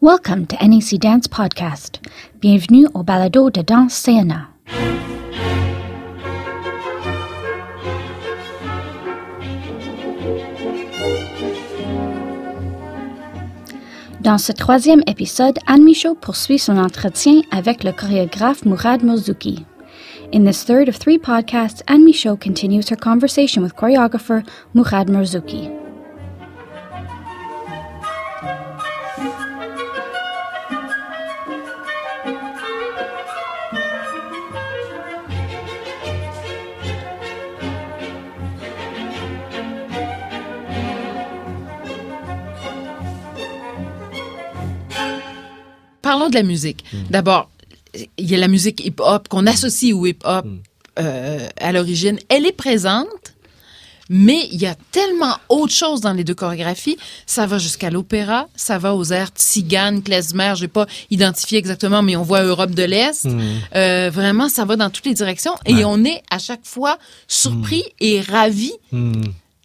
Welcome to NEC Dance Podcast. Bienvenue au balado de danse CNA. Dans ce troisième épisode, Anne Michaud poursuit son entretien avec le chorégraphe Mourad Mouzouki. In this third of three podcasts, Anne Michaud continues her conversation with choreographer Mourad Mouzouki. De la musique. D'abord, il y a la musique hip-hop qu'on associe au hip-hop euh, à l'origine. Elle est présente, mais il y a tellement autre chose dans les deux chorégraphies. Ça va jusqu'à l'opéra, ça va aux airs tziganes, klezmer, je n'ai pas identifié exactement, mais on voit Europe de l'Est. Euh, vraiment, ça va dans toutes les directions. Et on est à chaque fois surpris et ravis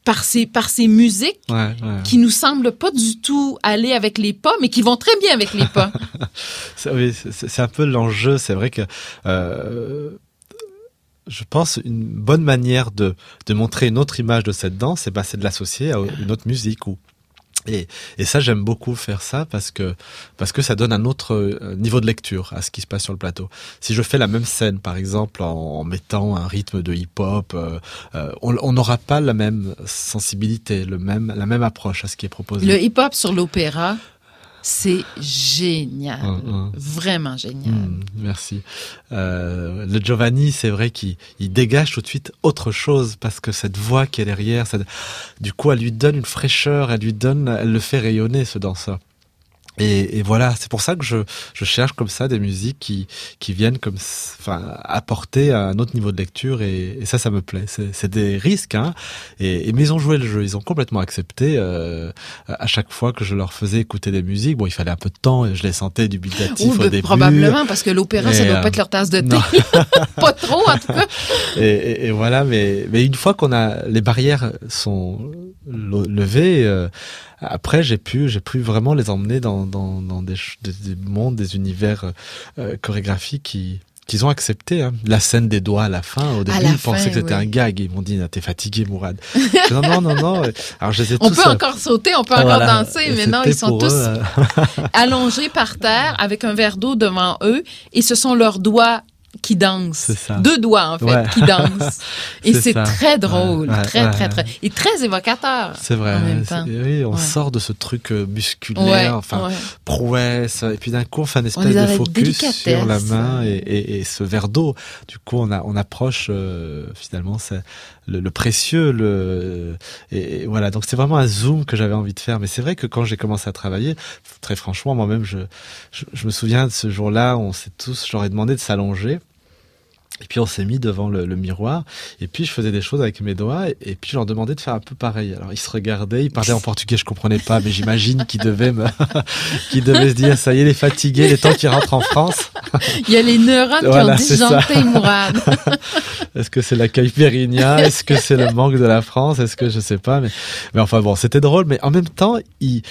par ces, par ces musiques Ouais, ouais. qui nous semblent pas du tout aller avec les pas, mais qui vont très bien avec les pas. C'est- oui, c'est un peu l'enjeu. C'est vrai que euh, je pense une bonne manière de, de montrer une autre image de cette danse, c'est bah, c'est de l'associer à une autre musique. Ou, et, et ça, j'aime beaucoup faire ça parce que, parce que ça donne un autre euh, niveau de lecture à ce qui se passe sur le plateau. Si je fais la même scène, par exemple, en, mettant un rythme de hip-hop, euh, euh, on n'aura pas la même sensibilité, le même, la même approche à ce qui est proposé. Le hip-hop sur l'opéra, c'est génial. Hum, hum. Vraiment génial. Hmm, merci. Euh, le Giovanni, c'est vrai qu'il il dégage tout de suite autre chose parce que cette voix qui est derrière, du coup, elle lui donne une fraîcheur, elle lui donne, elle le fait rayonner ce danseur. Et, et voilà, c'est pour ça que je, je cherche comme ça des musiques qui, qui viennent comme, enfin, apporter un autre niveau de lecture et, et ça, ça me plaît. C'est des risques, hein. Et, et mais ils ont joué le jeu, ils ont complètement accepté. Euh, à chaque fois que je leur faisais écouter des musiques, bon, il fallait un peu de temps, et je les sentais dubitatifs Ou au début. probablement parce que l'opéra, ça doit euh, pas être leur tasse de thé. pas trop, en tout cas. Et, voilà, mais, mais une fois qu'on a les barrières sont le- levées, euh, après j'ai pu j'ai pu vraiment les emmener dans dans, dans des, des, des mondes, des univers euh, chorégraphiques qui qu'ils ont accepté. Hein. La scène des doigts à la fin, au début, ils pensaient fin, que c'était oui. un gag. Ils m'ont dit, Ah, t'es fatigué, Mourad. Non, non, non, non. Alors, je les ai On tous, peut euh, encore sauter, on peut encore voilà. danser, mais non, ils sont tous eux, euh, allongés par terre avec un verre d'eau devant eux et ce sont leurs doigts qui ça. Deux doigts, en fait, Ouais. qui dansent. Et C'est très drôle, Ouais, très, ouais, très, très. Et très évocateur. C'est vrai. En même c'est- temps. Oui, on sort de ce truc euh, musculaire, enfin, prouesse, et puis d'un coup on fait un espèce de focus sur la main et, et, et ce verre d'eau. Du coup, on, a, on approche euh, finalement le, le précieux, le et, et voilà. Donc c'est vraiment un zoom que j'avais envie de faire. Mais c'est vrai que quand j'ai commencé à travailler, très franchement, moi-même, je, je, je me souviens de ce jour-là, on s'est tous, j'aurais demandé de s'allonger. Et puis on s'est mis devant le, le miroir, et puis je faisais des choses avec mes doigts, et, et puis je leur demandais de faire un peu pareil. Alors ils se regardaient, ils parlaient en portugais, je comprenais pas, mais j'imagine qu'ils devaient me, qu'ils devaient se dire, ça y est, il est fatigué, les temps qu'il rentre en France. Il y a les neurones Voilà, qui ont disjoncté Mourad. Est-ce que c'est l'accueil périgna Est-ce que c'est le manque de la France? Est-ce que je sais pas mais, mais enfin bon, c'était drôle, mais en même temps, ils,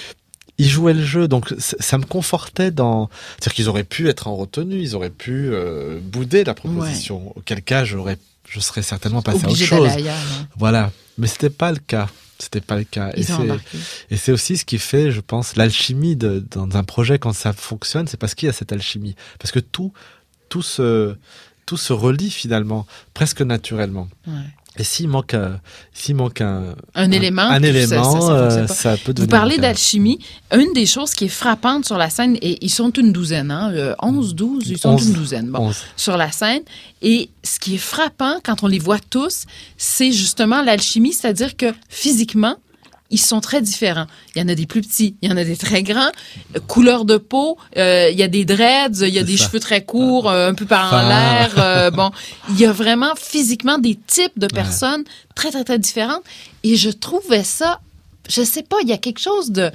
ils jouaient le jeu, donc ça me confortait dans. C'est-à-dire qu'ils auraient pu être en retenue, ils auraient pu euh, bouder la proposition. Auquel cas, j'aurais, je serais certainement passé à autre Obligé chose. ailleurs. Voilà, mais c'était pas le cas. C'était pas le cas. Et Ils et c'est aussi ce qui fait, je pense, l'alchimie dans un projet quand ça fonctionne, c'est parce qu'il y a cette alchimie, parce que tout, tout se, tout se relie finalement, presque naturellement. Ouais. Et s'il manque, un- s'il manque un, Un, élément. un ça- élément, ça- ça euh, ça peut Vous devenir. parlez un cas. d'alchimie. Une des choses qui est frappante sur la scène, et ils sont une douzaine, hein, euh, 11, 12, ils sont une douzaine. Bon, sur la scène. Et ce qui est frappant quand on les voit tous, c'est justement l'alchimie, c'est-à-dire que physiquement, ils sont très différents. Il y en a des plus petits, il y en a des très grands. Couleur de peau, euh, il y a des dreads, il y a des ça. cheveux très courts, euh, un peu par en l'air. euh, bon, il y a vraiment physiquement des types de personnes très, très, très différentes. Et je trouvais ça, je sais pas, il y a quelque chose de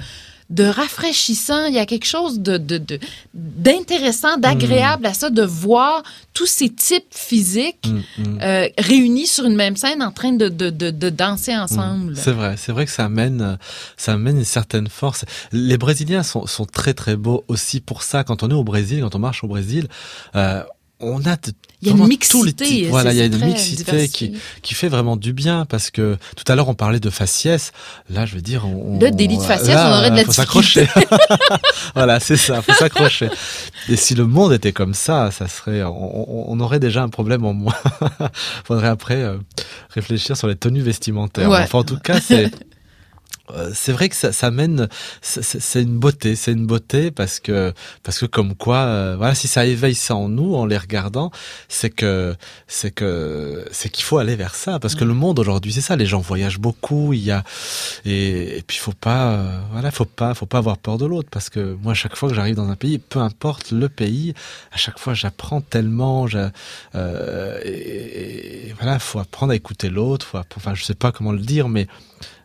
de rafraîchissant. Il y a quelque chose de de- de- d'intéressant, d'agréable à ça, de voir tous ces types physiques Mm, mm. euh, réunis sur une même scène en train de, de, de, de danser ensemble. C'est vrai, c'est vrai que ça amène, ça amène une certaine force. Les Brésiliens sont, sont très très beaux aussi pour ça. Quand on est au Brésil, quand on marche au Brésil, euh, on a Il y a une mixité, types. Voilà, il y a une mixité qui, qui fait vraiment du bien parce que tout à l'heure on parlait de faciès. Là, je veux dire, on, Là, délit de faciès, là, on aurait de la faut s'accrocher. voilà, c'est ça, faut s'accrocher. Et si le monde était comme ça, ça serait, on, on- on aurait déjà un problème en moins. Faudrait après euh, réfléchir sur les tenues vestimentaires. Ouais. Enfin, en tout cas, c'est c'est vrai que ça, ça mène, c'est une beauté, c'est une beauté parce que parce que comme quoi, euh, voilà, si ça éveille ça en nous en les regardant, c'est que c'est que c'est qu'il faut aller vers ça parce que le monde aujourd'hui c'est ça, les gens voyagent beaucoup, il y a et, et puis faut pas, euh, voilà, faut pas faut pas avoir peur de l'autre parce que moi chaque fois que j'arrive dans un pays, peu importe le pays, à chaque fois j'apprends tellement, je, euh, et, et voilà, faut apprendre à écouter l'autre, enfin je sais pas comment le dire, mais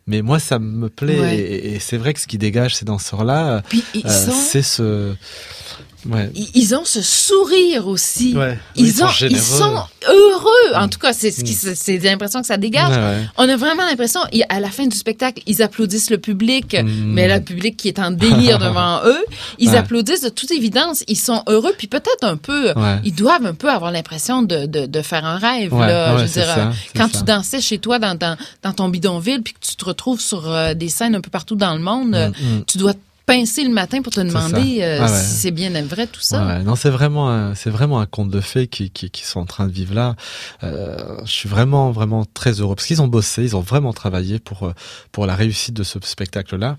mais moi, ça me plaît. Ouais. Et, et c'est vrai que ce qui dégage ces danseurs-là, Puis ils, euh, c'est ce. Ouais. ils ont ce sourire aussi. Ouais. Ils, ont, sont heureux. En tout cas, c'est ce qui, c'est c'est l'impression que ça dégage. Ouais, ouais. On a vraiment l'impression, à la fin du spectacle, ils applaudissent le public, Mm. mais là, le public qui est en délire devant eux, ils Ouais. applaudissent de toute évidence, ils sont heureux, puis peut-être un peu, Ouais. ils doivent un peu avoir l'impression de, de, de faire un rêve. Ouais, là, ouais, je veux c'est dire, ça, euh, quand ça. tu dansais chez toi dans, dans, dans ton bidonville, puis que tu te retrouves sur euh, des scènes un peu partout dans le monde, euh, Mm, mm. tu dois te pincer le matin pour te demander euh, Ah ouais. si c'est bien vrai tout ça. Ouais, ouais. non, c'est vraiment, un- c'est vraiment un conte de fées qui, qui, qui sont en train de vivre là. Euh, je suis vraiment, vraiment très heureux parce qu'ils ont bossé, ils ont vraiment travaillé pour euh, pour la réussite de ce spectacle-là.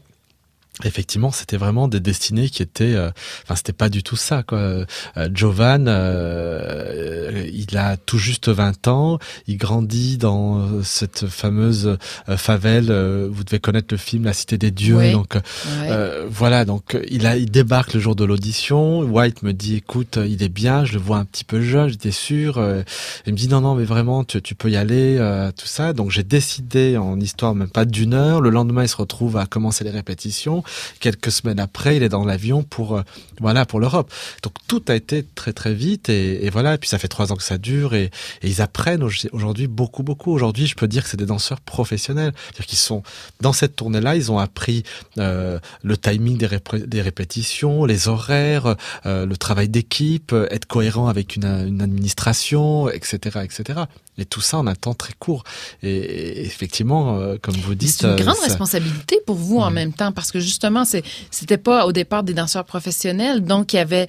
Effectivement, c'était vraiment des destinées qui étaient, euh, enfin, c'était pas du tout ça, quoi. Euh, Jovan, euh, il a tout juste 20 ans, il grandit dans euh, cette fameuse euh, favelle. euh, vous devez connaître le film La Cité des Dieux, Oui. donc Ouais. voilà, donc il a, il débarque le jour de l'audition. White me dit, écoute, il est bien, je le vois un petit peu jeune, j'étais sûr. Euh, il me dit, non, non, mais vraiment, tu, tu peux y aller, euh, tout ça. Donc j'ai décidé en histoire même pas d'une heure. Le lendemain, il se retrouve à commencer les répétitions. Quelques semaines après, il est dans l'avion pour, euh, voilà, pour l'Europe. Donc tout a été très très vite et, voilà. Et puis ça fait trois ans que ça dure et, ils apprennent au- aujourd'hui beaucoup beaucoup. Aujourd'hui, je peux dire que c'est des danseurs professionnels, c'est-à-dire qu'ils sont dans cette tournée-là, ils ont appris euh, le timing des, répé- des répétitions, les horaires, euh, le travail d'équipe, être cohérent avec une, une administration, etc., etc. Et tout ça en un temps très court. Et, effectivement, euh, comme vous dites, C'est une euh, grande ça- responsabilité pour vous en Mm. même temps parce que justement, c'était pas au départ des danseurs professionnels, donc il y avait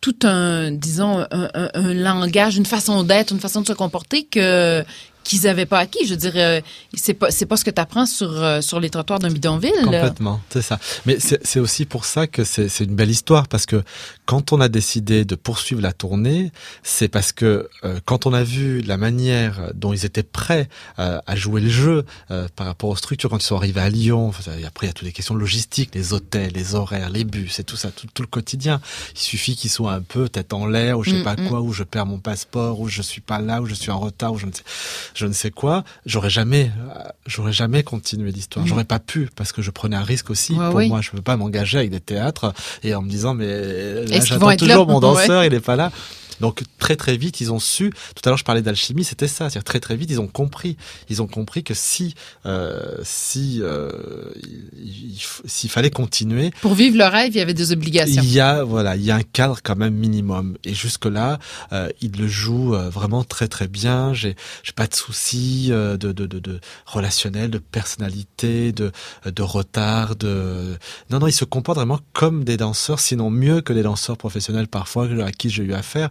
tout un, disons, un, un- un langage, une façon d'être, une façon de se comporter que qu'ils avaient pas acquis. Je dirais, c'est pas c'est pas ce que tu apprends sur euh, sur les trottoirs d'un bidonville. Complètement, c'est ça. Mais c'est c'est aussi pour ça que c'est c'est une belle histoire parce que quand on a décidé de poursuivre la tournée, c'est parce que euh, quand on a vu la manière dont ils étaient prêts euh, à jouer le jeu euh, par rapport aux structures, quand ils sont arrivés à Lyon, enfin, après il y a toutes les questions logistiques, les hôtels, les horaires, les bus, et tout ça, tout, tout le quotidien. Il suffit qu'ils soient un peu tête en l'air ou je sais Mm, pas mm. quoi, ou je perds mon passeport, ou je suis pas là, ou je suis en retard, ou je ne sais, je ne sais quoi. J'aurais jamais, euh, j'aurais jamais continué l'histoire. Mm. J'aurais pas pu parce que je prenais un risque aussi. Ouais, pour oui. moi, je veux pas m'engager avec des théâtres et en me disant mais là, qu'ils j'attends toujours là? mon danseur, Ouais. il est pas là. Donc très très vite, ils ont su. Tout à l'heure, je parlais d'alchimie, c'était ça. C'est-à-dire très très vite, ils ont compris. Ils ont compris que si euh, si euh, s'il fallait continuer, Pour vivre le rêve, il y avait des obligations. il y a voilà, il y a un cadre quand même minimum. Et jusque là, euh, il le joue euh, vraiment très très bien. J'ai j'ai pas de soucis euh, de, de de de relationnel, de personnalité, de de retard, de non non, il se comporte vraiment comme des danseurs, sinon mieux que les danseurs professionnels parfois à qui j'ai eu affaire.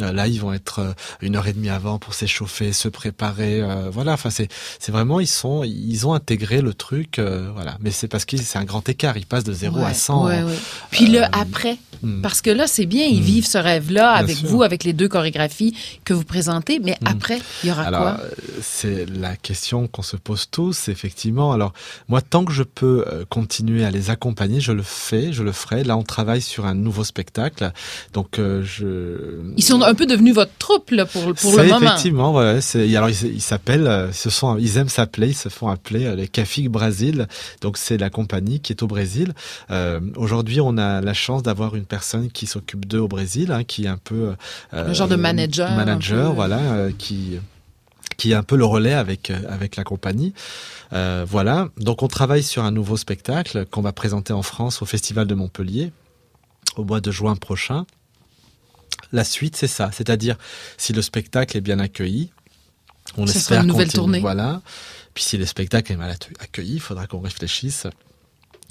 Là, ils vont être euh, une heure et demie avant pour s'échauffer, se préparer. euh, voilà, enfin c'est c'est vraiment ils sont ils ont intégré le truc. euh, voilà, mais c'est parce que c'est un grand écart. Ils passent de 0 à Ouais, 100. ouais, ouais. Puis le Euh, après, Mm. Parce que là, c'est bien, ils Mm. vivent ce rêve-là avec sûr. vous, avec les deux chorégraphies que vous présentez. Mais Mm. après, il y aura Alors, quoi? euh, c'est la question qu'on se pose tous, effectivement. Alors, moi, tant que je peux euh, continuer à les accompagner, je le fais, je le ferai. Là, on travaille sur un nouveau spectacle. Donc, euh, je... Ils sont un peu devenus votre troupe là, pour, pour le moment. Effectivement, ouais, c'est, alors ils ils s'appellent, euh, ce sont, ils aiment s'appeler, ils se font appeler euh, les Cafig Brasil. Donc c'est la compagnie qui est au Brésil. Euh, aujourd'hui, on a la chance d'avoir une personne qui s'occupe d'eux au Brésil, hein, qui est un peu euh, Un genre de manager, manager, voilà, euh, qui qui est un peu le relais avec euh, avec la compagnie. Euh, voilà. Donc on travaille sur un nouveau spectacle qu'on va présenter en France au Festival de Montpellier au mois de juin prochain. La suite, c'est ça. C'est-à-dire, si le spectacle est bien accueilli, on sera espère une nouvelle continuer- tournée. Voilà. Puis si le spectacle est mal accu- accueilli, il faudra qu'on réfléchisse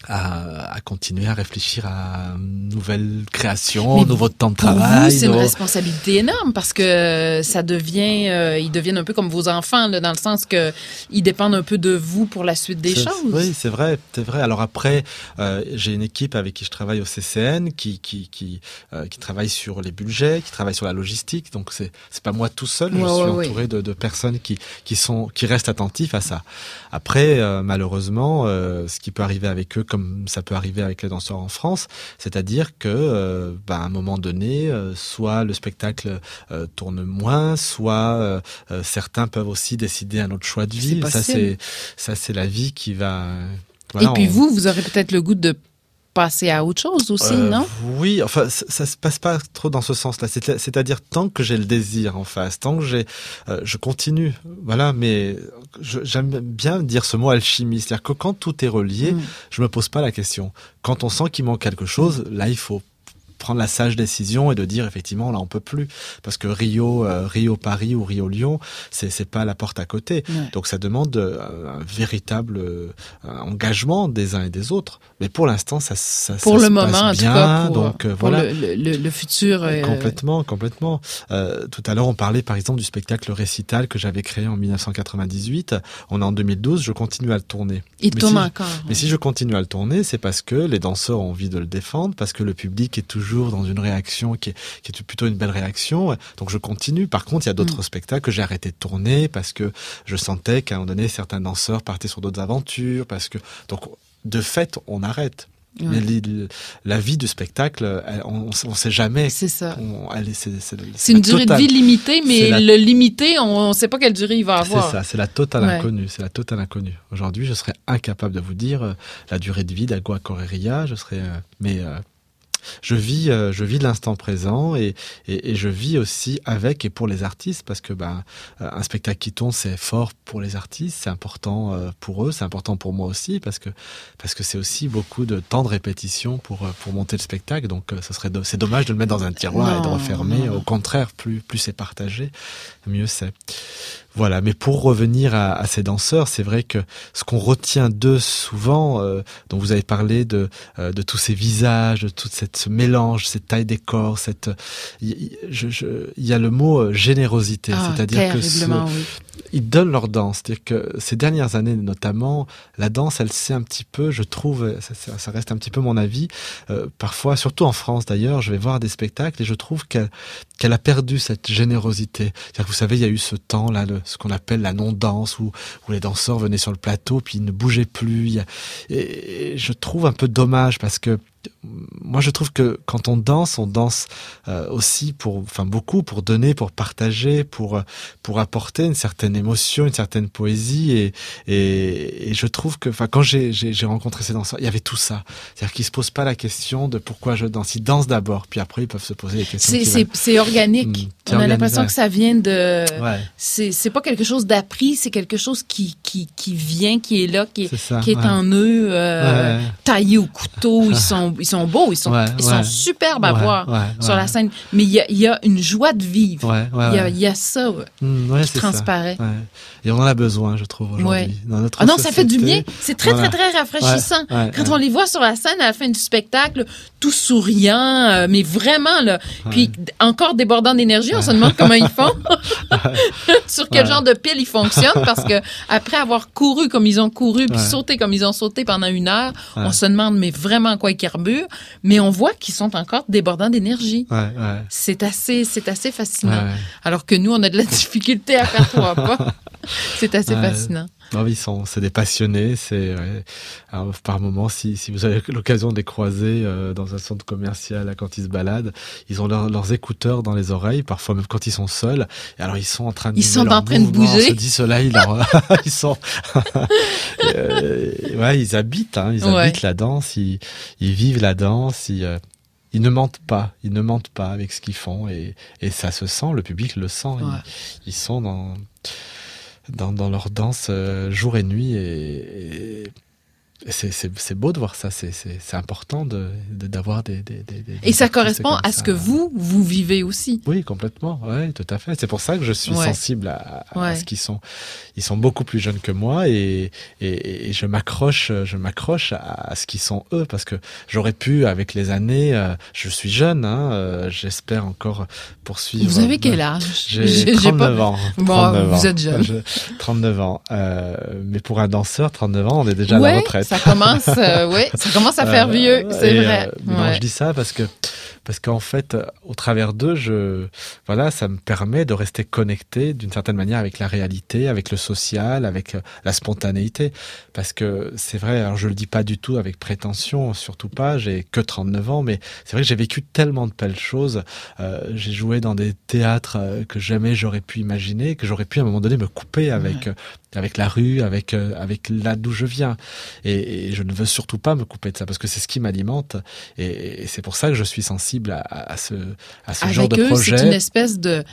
à, à continuer à réfléchir à une nouvelle création, Mais nouveau temps de travail. c'est une responsabilité énorme parce que ça devient, euh, ils deviennent un peu comme vos enfants, là, dans le sens que ils dépendent un peu de vous pour la suite des choses. Oui, c'est vrai, c'est vrai. Alors après, euh, j'ai une équipe avec qui je travaille au CCN, qui qui qui, euh, qui travaille sur les budgets, qui travaille sur la logistique. Donc c'est c'est pas moi tout seul. je Ouais, suis ouais, ouais. entouré de, de personnes qui qui sont qui restent attentifs à ça. Après, malheureusement, ce qui peut arriver avec eux, comme ça peut arriver avec les danseurs en France, c'est-à-dire que, euh, bah, à un moment donné, euh, soit le spectacle euh, tourne moins, soit certains peuvent aussi décider un autre choix de vie. Ça, c'est ça, c'est la vie qui va. voilà, Et puis on- vous, vous aurez peut-être le goût de passer à autre chose aussi, euh, non? Oui, enfin, ça, ça se passe pas trop dans ce sens-là. C'est- C'est-à-dire tant que j'ai le désir en face, tant que j'ai, euh, je continue. Voilà, mais j'aime bien dire ce mot alchimie, c'est-à-dire que quand tout est relié, Mm. je me pose pas la question. Quand on sent qu'il manque quelque chose, là, il faut prendre la sage décision et de dire effectivement là on peut plus parce que Rio euh, Rio Paris ou Rio Lyon c'est c'est pas la porte à côté Ouais. donc ça demande euh, un véritable euh, engagement des uns et des autres mais pour l'instant ça ça Pour ça le se moment, passe en tout bien cas, pour, donc euh, pour voilà le, le- le futur. euh, Complètement, complètement. Tout à l'heure, on parlait par exemple du spectacle Récital que j'avais créé en 1998. On est en 2012, je continue à le tourner. il tourne si- encore. Mais si je continue à le tourner, c'est parce que les danseurs ont envie de le défendre, parce que le public est toujours dans une réaction qui est, qui est plutôt une belle réaction. Donc je continue. Par contre, il y a d'autres spectacles que j'ai arrêté de tourner parce que je sentais qu'à un moment donné, certains danseurs partaient sur d'autres aventures, parce que donc de fait, on arrête. Ouais. Mais les- la vie du spectacle, on ne sait jamais. C'est ça. C'est c'est- C'est une durée de vie limitée, mais C'est la- le limité, on ne sait pas quelle durée il va C'est avoir. ça, c'est la totale Ouais. inconnue. C'est la totale inconnue. Aujourd'hui, je serais incapable de vous dire euh, la durée de vie d'Agua Correria. Je serais, euh, mais euh, je vis, euh, je vis de l'instant présent et, et, et je vis aussi avec et pour les artistes parce que ben euh, un spectacle qui tourne c'est fort pour les artistes, c'est important euh, pour eux, c'est important pour moi aussi parce que parce que c'est aussi beaucoup de temps de répétition pour pour monter le spectacle. Donc ce serait do- c'est dommage de le mettre dans un tiroir et de refermer. non, non. Au contraire, plus plus c'est partagé, mieux c'est. Voilà, mais pour revenir à, à ces danseurs, c'est vrai que ce qu'on retient d'eux souvent, euh, dont vous avez parlé de, euh, de tous ces visages, de tout cette, ce mélange, cette taille des corps, cette, il y, je- je- il y a le mot euh, générosité, Ah, c'est-à-dire que ce- oui. ils donnent leur danse. C'est-à-dire que ces dernières années, notamment, la danse, elle s'est un petit peu, je trouve, ça, ça- reste un petit peu mon avis, euh, parfois, surtout en France d'ailleurs, je vais voir des spectacles et je trouve qu'elle qu'elle a perdu cette générosité. C'est-à-dire que vous savez, il y a eu ce temps-là, le- ce qu'on appelle la non-danse, où, où les danseurs venaient sur le plateau, puis ils ne bougeaient plus. Et je trouve un peu dommage parce que moi, je trouve que quand on danse, on danse euh, aussi pour, enfin beaucoup pour donner, pour partager, pour euh, pour apporter une certaine émotion, une certaine poésie. Et et, et je trouve que, enfin, quand j'ai rencontré ces danseurs, il y avait tout ça. C'est-à-dire qu'ils se posent pas la question de pourquoi je danse. Ils dansent d'abord, puis après ils peuvent se poser les questions. C'est- C'est organique. Mm, On a l'impression que ça vient de. Ouais, C'est c'est pas quelque chose d'appris, c'est quelque chose qui, qui, qui vient, qui est là, qui est, ça. qui est ouais. en eux, euh, Ouais. taillé au couteau. Ils sont, ils sont beaux, ils sont, Ouais, ils ouais. sont superbes à Ouais, voir sur la scène. Mais il y a, il y a une joie de vivre. Il y, a, y ça Mm, ouais, qui ça. transparaît. Et on en a besoin, je trouve, aujourd'hui. Dans notre Ah non, ça fait du bien. C'est très, Voilà. très, très rafraîchissant. Quand on les voit sur la scène à la fin du spectacle, tout souriant, euh, mais vraiment, là. Puis encore débordant d'énergie, on se demande comment ils font. sur quel genre de pile ils fonctionnent parce que après avoir couru comme ils ont couru puis sauté comme ils ont sauté pendant une heure, on se demande mais vraiment quoi ils mais on voit qu'ils sont encore débordants d'énergie. Ouais, ouais. C'est assez, c'est assez fascinant. Ouais. Alors que nous, on a de la difficulté à faire trois pas. C'est assez Ouais. fascinant. Non, ils sont, c'est des passionnés. C'est ouais. Alors, par moment, si, si vous avez l'occasion de les croiser euh, dans un centre commercial, là, quand ils se baladent, ils ont leurs- leurs écouteurs dans les oreilles, parfois même quand ils sont seuls. Et alors ils sont en train de Ils sont en train de bouger. On se dit cela, ils, leur- ils sont, Euh, ouais, ils habitent, hein, ils Ouais. habitent la danse, ils, ils vivent la danse, ils, euh, ils ne mentent pas, ils ne mentent pas avec ce qu'ils font et, et ça se sent, le public le sent. Ils-. Ils, sont dans, dans, dans leur danse euh, jour et nuit et, c'est, c'est, c'est beau de voir ça, c'est, c'est, c'est important de, de- d'avoir des, des, des- Et ça correspond à ce que vous, vous vivez aussi. Oui, complètement. Ouais, tout à fait. C'est pour ça que je suis Ouais. sensible à, à Ouais. ce qu'ils sont. Ils sont beaucoup plus jeunes que moi et, et, et je m'accroche, je m'accroche à, à ce qu'ils sont eux parce que j'aurais pu, avec les années, euh, je suis jeune, hein, euh, j'espère encore poursuivre. Vous avez quel âge? J'ai J'ai- j'ai 39 pas- ans. Bon, 39 vous ans. êtes jeune. Je- 39 ans. Euh, mais pour un danseur, 39 ans, on est déjà à ouais, la retraite. Ça commence, euh, ouais, ça commence à faire Euh, vieux, c'est vrai. euh, non, Ouais. je dis ça parce que parce qu'en fait, au travers d'eux, je voilà, ça me permet de rester connecté d'une certaine manière avec la réalité, avec le social, avec euh, la spontanéité. Parce que c'est vrai, alors je le dis pas du tout avec prétention, surtout pas. J'ai que 39 ans, mais c'est vrai que j'ai vécu tellement de belles choses. Euh, j'ai joué dans des théâtres euh, que jamais j'aurais pu imaginer, que j'aurais pu à un moment donné me couper avec avec la rue, avec avec là d'où je viens. Et, et je ne veux surtout pas me couper de ça parce que c'est ce qui m'alimente. Et, et c'est pour ça que je suis sensible à, à ce, à ce genre Avec de eux, c'est une espèce de,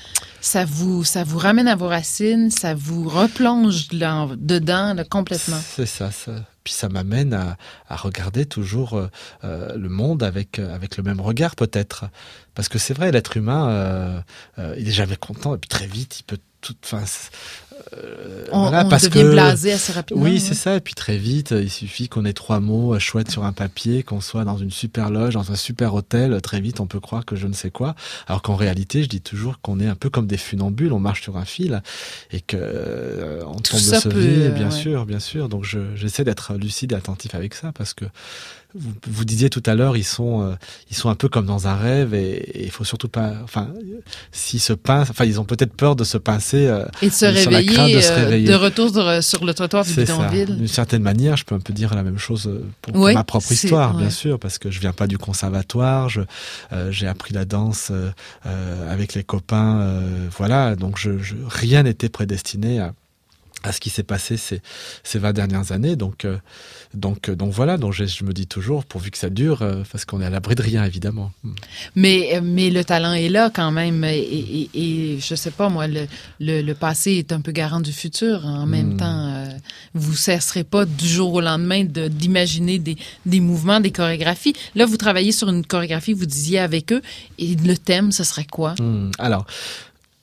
ça vous, ça vous ramène à vos racines, ça vous replonge là, dedans là, complètement. C'est ça, ça. Puis ça m'amène à, à regarder toujours euh, euh, le monde avec, euh, avec le même regard peut-être. Parce que c'est vrai, l'être humain, euh, euh, il est jamais content et puis très vite, il peut tout... Enfin, euh, On, voilà, on parce devient que... blasé assez rapidement. Oui, ouais. c'est ça. Et puis très vite, il suffit qu'on ait trois mots chouettes sur un papier, qu'on soit dans une super loge, dans un super hôtel. Très vite, on peut croire que je ne sais quoi. Alors qu'en réalité, je dis toujours qu'on est un peu comme des funambules. On marche sur un fil et que euh, on Tout tombe de ce peut, vie. euh, Bien ouais. sûr, bien sûr. Donc je- j'essaie d'être lucide et attentif avec ça parce que vous, vous disiez tout à l'heure, ils sont, euh, ils sont un peu comme dans un rêve et il faut surtout pas, enfin, euh, s'ils se pincent, enfin, ils ont peut-être peur de se pincer. euh, Et de se la crainte réveiller, de se euh, réveiller. de retour sur, sur le trottoir du bidonville. D'une certaine manière, je peux un peu dire la même chose euh, pour, ma propre histoire, ouais. bien sûr, parce que je viens pas du conservatoire. Je, euh, j'ai appris la danse euh, euh, avec les copains, euh, voilà. Donc, je, je- rien n'était prédestiné à, à ce qui s'est passé ces, ces 20 dernières années. Donc, euh, donc, euh, donc voilà. Donc, je, je me dis toujours, pourvu que ça dure, euh, parce qu'on est à l'abri de rien, évidemment. Mais, mais le talent est là quand même. Et, et, et je sais pas, moi, le, le, le passé est un peu garant du futur. En même Hmm. temps, euh, vous cesserez pas du jour au lendemain de- d'imaginer des, des mouvements, des chorégraphies. Là, vous travaillez sur une chorégraphie, vous disiez avec eux. Et le thème, ce serait quoi? Hmm, Alors,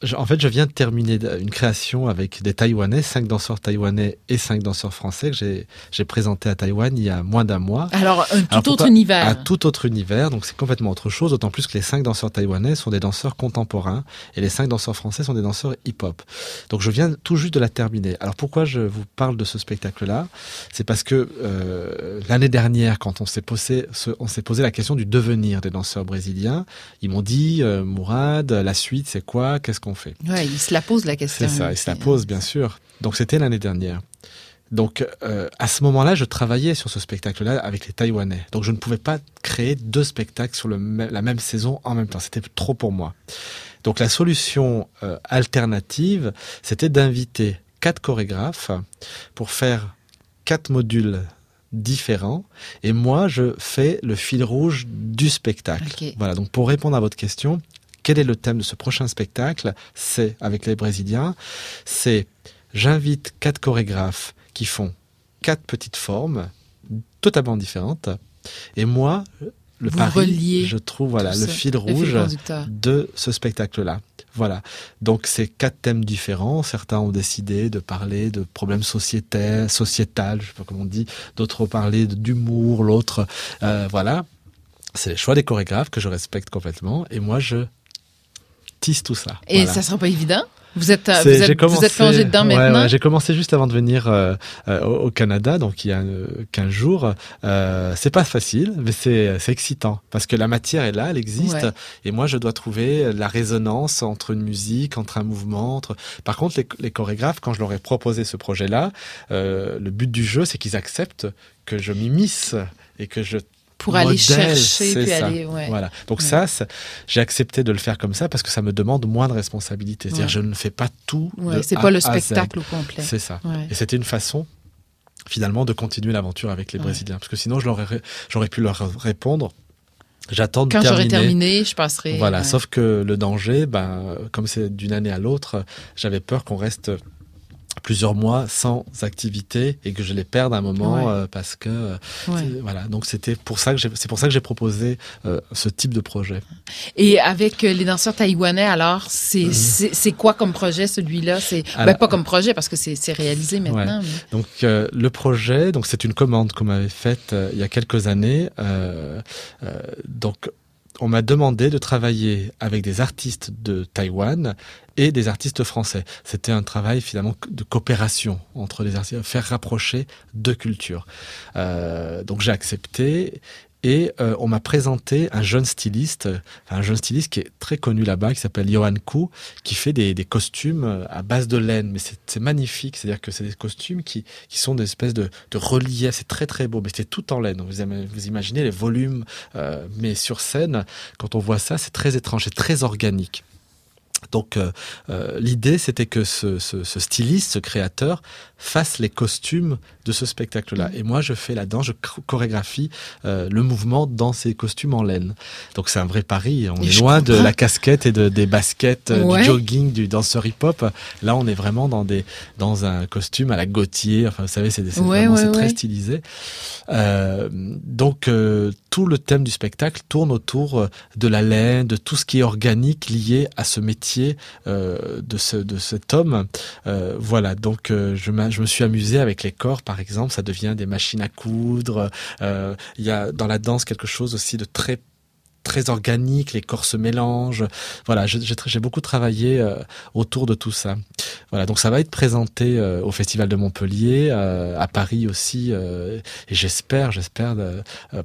je- en fait, je viens de terminer une création avec des Taïwanais, cinq danseurs taïwanais et cinq danseurs français que j'ai- présenté à Taïwan il y a moins d'un mois. Alors, un tout Alors, autre univers. Un tout autre univers, donc c'est complètement autre chose, d'autant plus que les cinq danseurs taïwanais sont des danseurs contemporains et les cinq danseurs français sont des danseurs hip-hop. Donc je viens tout juste de la terminer. Alors pourquoi je vous parle de ce spectacle-là? C'est parce que euh, l'année dernière, quand on s'est posé, on s'est posé la question du devenir des danseurs brésiliens, ils m'ont dit, euh, Mourad, la suite c'est quoi? Qu'est-ce qu'on fait Ouais, il se la pose la question. c'est ça, il se la pose, bien sûr. Donc c'était l'année dernière. Donc euh, à ce moment-là, je travaillais sur ce spectacle-là avec les Taïwanais. Donc je ne pouvais pas créer deux spectacles sur le la même saison en même temps. C'était trop pour moi. Donc la solution euh, alternative, c'était d'inviter quatre chorégraphes pour faire quatre modules différents et moi je fais le fil rouge du spectacle. Voilà, donc pour répondre à votre question, quel est le thème de ce prochain spectacle? C'est avec les Brésiliens, c'est j'invite quatre chorégraphes qui font quatre petites formes totalement différentes et moi le Vous pari, je trouve voilà le fil le fil rouge de ce spectacle-là. Voilà. Donc c'est quatre thèmes différents. Certains ont décidé de parler de problèmes sociétaires, sociétal, je sais pas comment on dit. D'autres ont parlé d'humour, l'autre, euh, voilà. C'est les choix des chorégraphes que je respecte complètement. Et moi, je tisse tout ça. Et Voilà. ça sera pas évident? Vous êtes, vous êtes, commencé, vous êtes plongé dedans maintenant? j'ai commencé juste avant de venir euh, euh, au, Canada, donc il y a 15 jours. Euh, c'est pas facile, mais c'est excitant parce que la matière est là, elle existe, et moi je dois trouver la résonance entre une musique, entre un mouvement. Entre... Par contre, les, les chorégraphes, quand je leur ai proposé ce projet-là, le but du jeu, c'est qu'ils acceptent que je m'immisce et que je pour aller chercher puis aller ouais. voilà. Donc ça, j'ai accepté de le faire comme ça parce que ça me demande moins de responsabilité. C'est-à-dire je ne fais pas tout ouais, c'est pas le spectacle au complet. C'est ça. Et c'était une façon finalement de continuer l'aventure avec les brésiliens. Parce que sinon je j'aurais pu leur répondre J'attends de Quand j'aurai terminé, je passerai. Voilà, sauf que le danger, ben, comme c'est d'une année à l'autre, j'avais peur qu'on reste plusieurs mois sans activité et que je les perde à un moment euh, parce que euh, voilà. Donc c'était pour ça que c'est pour ça que j'ai proposé euh, ce type de projet. Et avec les danseurs taïwanais alors c'est c'est quoi comme projet celui-là? C'est ben, pas comme projet parce que c'est réalisé maintenant donc le projet donc c'est une commande qu'on m'avait faite il y a quelques années donc on m'a demandé de travailler avec des artistes de Taïwan et des artistes français. C'était un travail finalement de coopération entre les artistes, faire rapprocher deux cultures. Euh, donc j'ai accepté et euh, on m'a présenté un jeune styliste, un jeune styliste qui est très connu là-bas, qui s'appelle Johan Kou, qui fait des, costumes euh, à base de laine. Mais c'est magnifique, c'est-à-dire que c'est des costumes qui, qui sont des espèces de, de reliefs. C'est très très beau, mais c'est tout en laine. Vous, imaginez les volumes, euh, mais sur scène, quand on voit ça, c'est très étrange, c'est très organique. Donc euh, l'idée, c'était que ce, styliste, ce créateur, fasse les costumes de ce spectacle-là. Mm. Et moi, je fais la danse, je chorégraphie euh, le mouvement dans ces costumes en laine. Donc c'est un vrai pari. On est loin de la casquette et de, des baskets, du jogging, du danseur hip-hop. Là, on est vraiment dans, des, dans un costume à la Gautier. Enfin, vous savez, c'est très stylisé. donc tout le thème du spectacle tourne autour de la laine, de tout ce qui est organique lié à ce métier euh, de, ce, de cet homme. Euh, voilà, donc euh, je, je me suis amusé avec les corps, par exemple, ça devient des machines à coudre. Il y a dans la danse quelque chose aussi de très très organique, les corps se mélangent. Voilà, j'ai beaucoup travaillé euh, autour de tout ça. Voilà, donc ça va être présenté euh, au Festival de Montpellier, euh, à Paris aussi, et j'espère, j'espère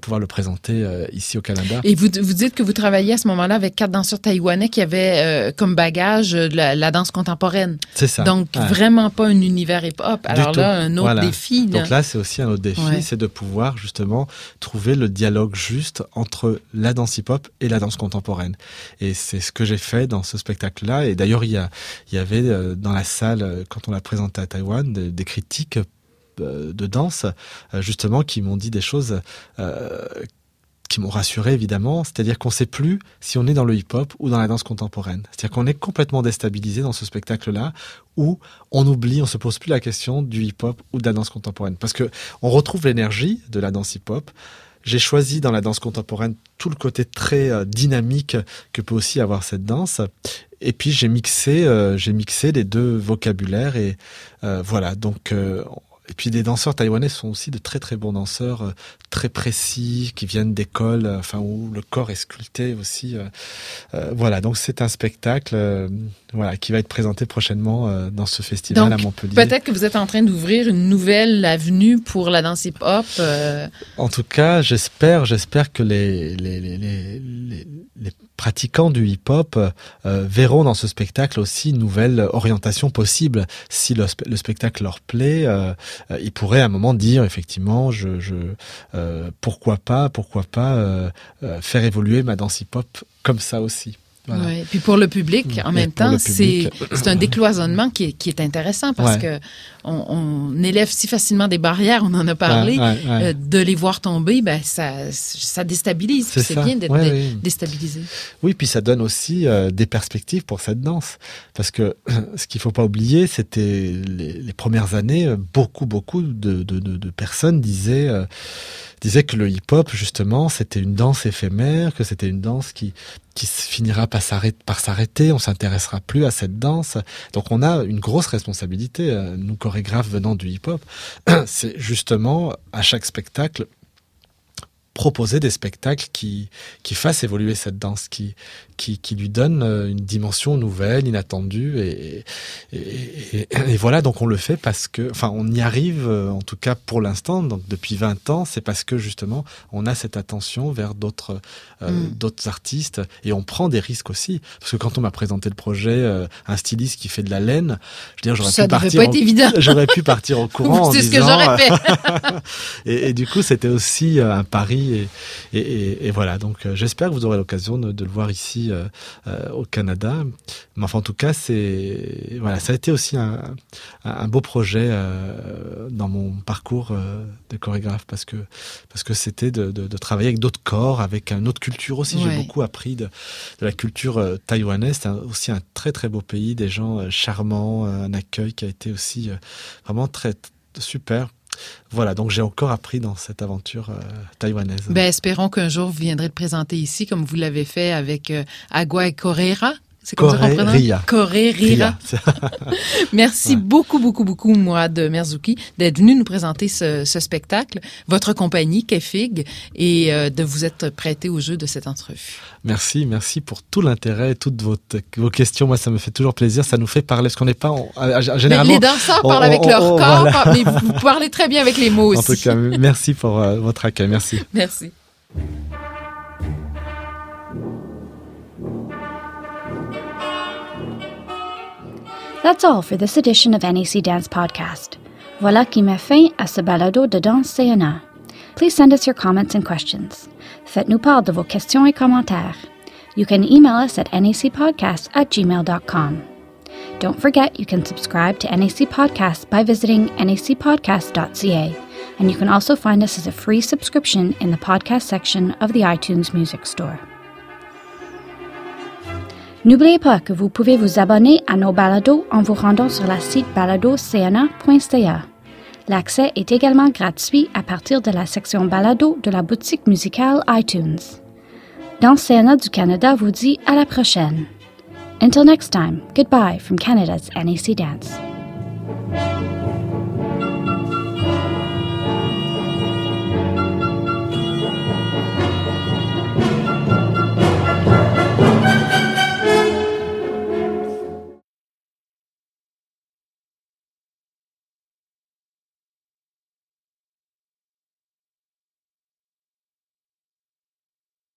pouvoir le présenter ici au Canada. Et vous, vous dites que vous travaillez à ce moment-là avec quatre danseurs taïwanais qui avaient comme bagage la, danse contemporaine. C'est ça. Donc vraiment pas un univers hip-hop. Alors là, un autre défi. Donc là, c'est aussi un autre défi, c'est de pouvoir justement trouver le dialogue juste entre la danse hip et la danse contemporaine. Et c'est ce que j'ai fait dans ce spectacle-là. Et d'ailleurs, il y, y avait euh, dans la salle, euh, quand on l'a présenté à Taïwan, des, critiques euh, de danse, justement, qui m'ont dit des choses qui m'ont rassuré évidemment, c'est-à-dire qu'on ne sait plus si on est dans le hip-hop ou dans la danse contemporaine. C'est-à-dire qu'on est complètement déstabilisé dans ce spectacle-là où on oublie, on se pose plus la question du hip-hop ou de la danse contemporaine parce que on retrouve l'énergie de la danse hip-hop, j'ai choisi dans la danse contemporaine tout le côté très euh, dynamique que peut aussi avoir cette danse. Et puis j'ai mixé, euh, j'ai mixé les deux vocabulaires et euh, voilà. Donc et puis les danseurs taïwanais sont aussi de très très bons danseurs, euh, très précis, qui viennent d'écoles, euh, enfin où le corps est sculpté aussi. Euh, voilà, donc c'est un spectacle, voilà, qui va être présenté prochainement dans ce festival à Montpellier. Peut-être que vous êtes en train d'ouvrir une nouvelle avenue pour la danse hip-hop. En tout cas, j'espère, j'espère que les les, les, les, les pratiquants du hip-hop verront dans ce spectacle aussi une nouvelle orientation possible. Si le, spectacle leur plaît, euh, euh, ils pourraient à un moment dire effectivement, je, je pourquoi pas, pourquoi pas faire évoluer ma danse hip-hop comme ça aussi. Ouais. Puis pour le public, en même temps, c'est un décloisonnement qui est, qui est intéressant parce que on, on, élève si facilement des barrières, on en a parlé, euh, de les voir tomber, ben ça, ça déstabilise. C'est bien d'être déstabilisé. Oui, puis ça donne aussi euh, des perspectives pour cette danse. Parce que ce qu'il faut pas oublier, c'était les, les, premières années, euh, beaucoup, beaucoup de, de, de, de personnes disaient disait que le hip-hop, justement, c'était une danse éphémère, que c'était une danse qui, qui finira par s'arrêter, on s'intéressera plus à cette danse. Donc on a une grosse responsabilité, nous chorégraphes venant du hip-hop, c'est justement à chaque spectacle proposer des spectacles qui, qui fassent évoluer cette danse, qui, qui, qui lui donnent euh, une dimension nouvelle, inattendue. Et, et, et, voilà, donc on le fait parce que, enfin, on y arrive, euh, en tout cas pour l'instant, donc depuis 20 ans, c'est parce que justement, on a cette attention vers d'autres euh, mm. d'autres artistes et on prend des risques aussi. Parce que quand on m'a présenté le projet, euh, un styliste qui fait de la laine, je veux dire, j'aurais pu partir. J'aurais pu partir au courant. c'est ce que j'aurais fait. et, du coup, c'était aussi un pari et, et, et, voilà. Donc, j'espère que vous aurez l'occasion de, de, le voir ici euh, au Canada. Mais enfin, en tout cas, c'est voilà, ça a été aussi un, un beau projet euh, dans mon parcours euh, de chorégraphe parce que parce que c'était de, de, de, travailler avec d'autres corps, avec une autre culture aussi. Ouais. J'ai beaucoup appris de, de la culture euh, taïwanaise. C'est aussi un très très beau pays, des gens euh, charmants, un accueil qui a été aussi vraiment très super voilà, donc j'ai encore appris dans cette aventure euh, taïwanaise. Ben, espérons qu'un jour vous viendrez le présenter ici, comme vous l'avez fait avec euh, Agua et. C'est comme Corée, ça qu'on Ria. Corée Rira. Merci ouais. beaucoup, beaucoup, beaucoup, Mourad Merzouki, d'être venu nous présenter ce, ce, spectacle, votre compagnie, Kefig, et euh, de vous être prêté au jeu de cette entrevue. Merci, merci pour tout l'intérêt, toutes vos, vos questions. Moi, ça me fait toujours plaisir. Ça nous fait parler, parce qu'on n'est pas, en, généralement. Les danseurs on, parlent on, avec on, leur corps, voilà. mais vous, vous parlez très bien avec les mots aussi. En tout cas, merci pour euh, votre accueil. Merci. Merci. That's all for this edition of NAC Dance Podcast. Voilà qui met fin à ce balado de danse CNA. Please send us your comments and questions. Faites-nous part de vos questions et commentaires. You can email us at nacpodcast at gmail.com. Don't forget you can subscribe to NAC Podcast by visiting nacpodcast.ca, and you can also find us as a free subscription in the podcast section of the iTunes Music Store. N'oubliez pas que vous pouvez vous abonner à nos balados en vous rendant sur la site baladocna.ca. L'accès est également gratuit à partir de la section balado de la boutique musicale iTunes. Dans CNA du Canada vous dit à la prochaine. Until next time, goodbye from Canada's NAC Dance.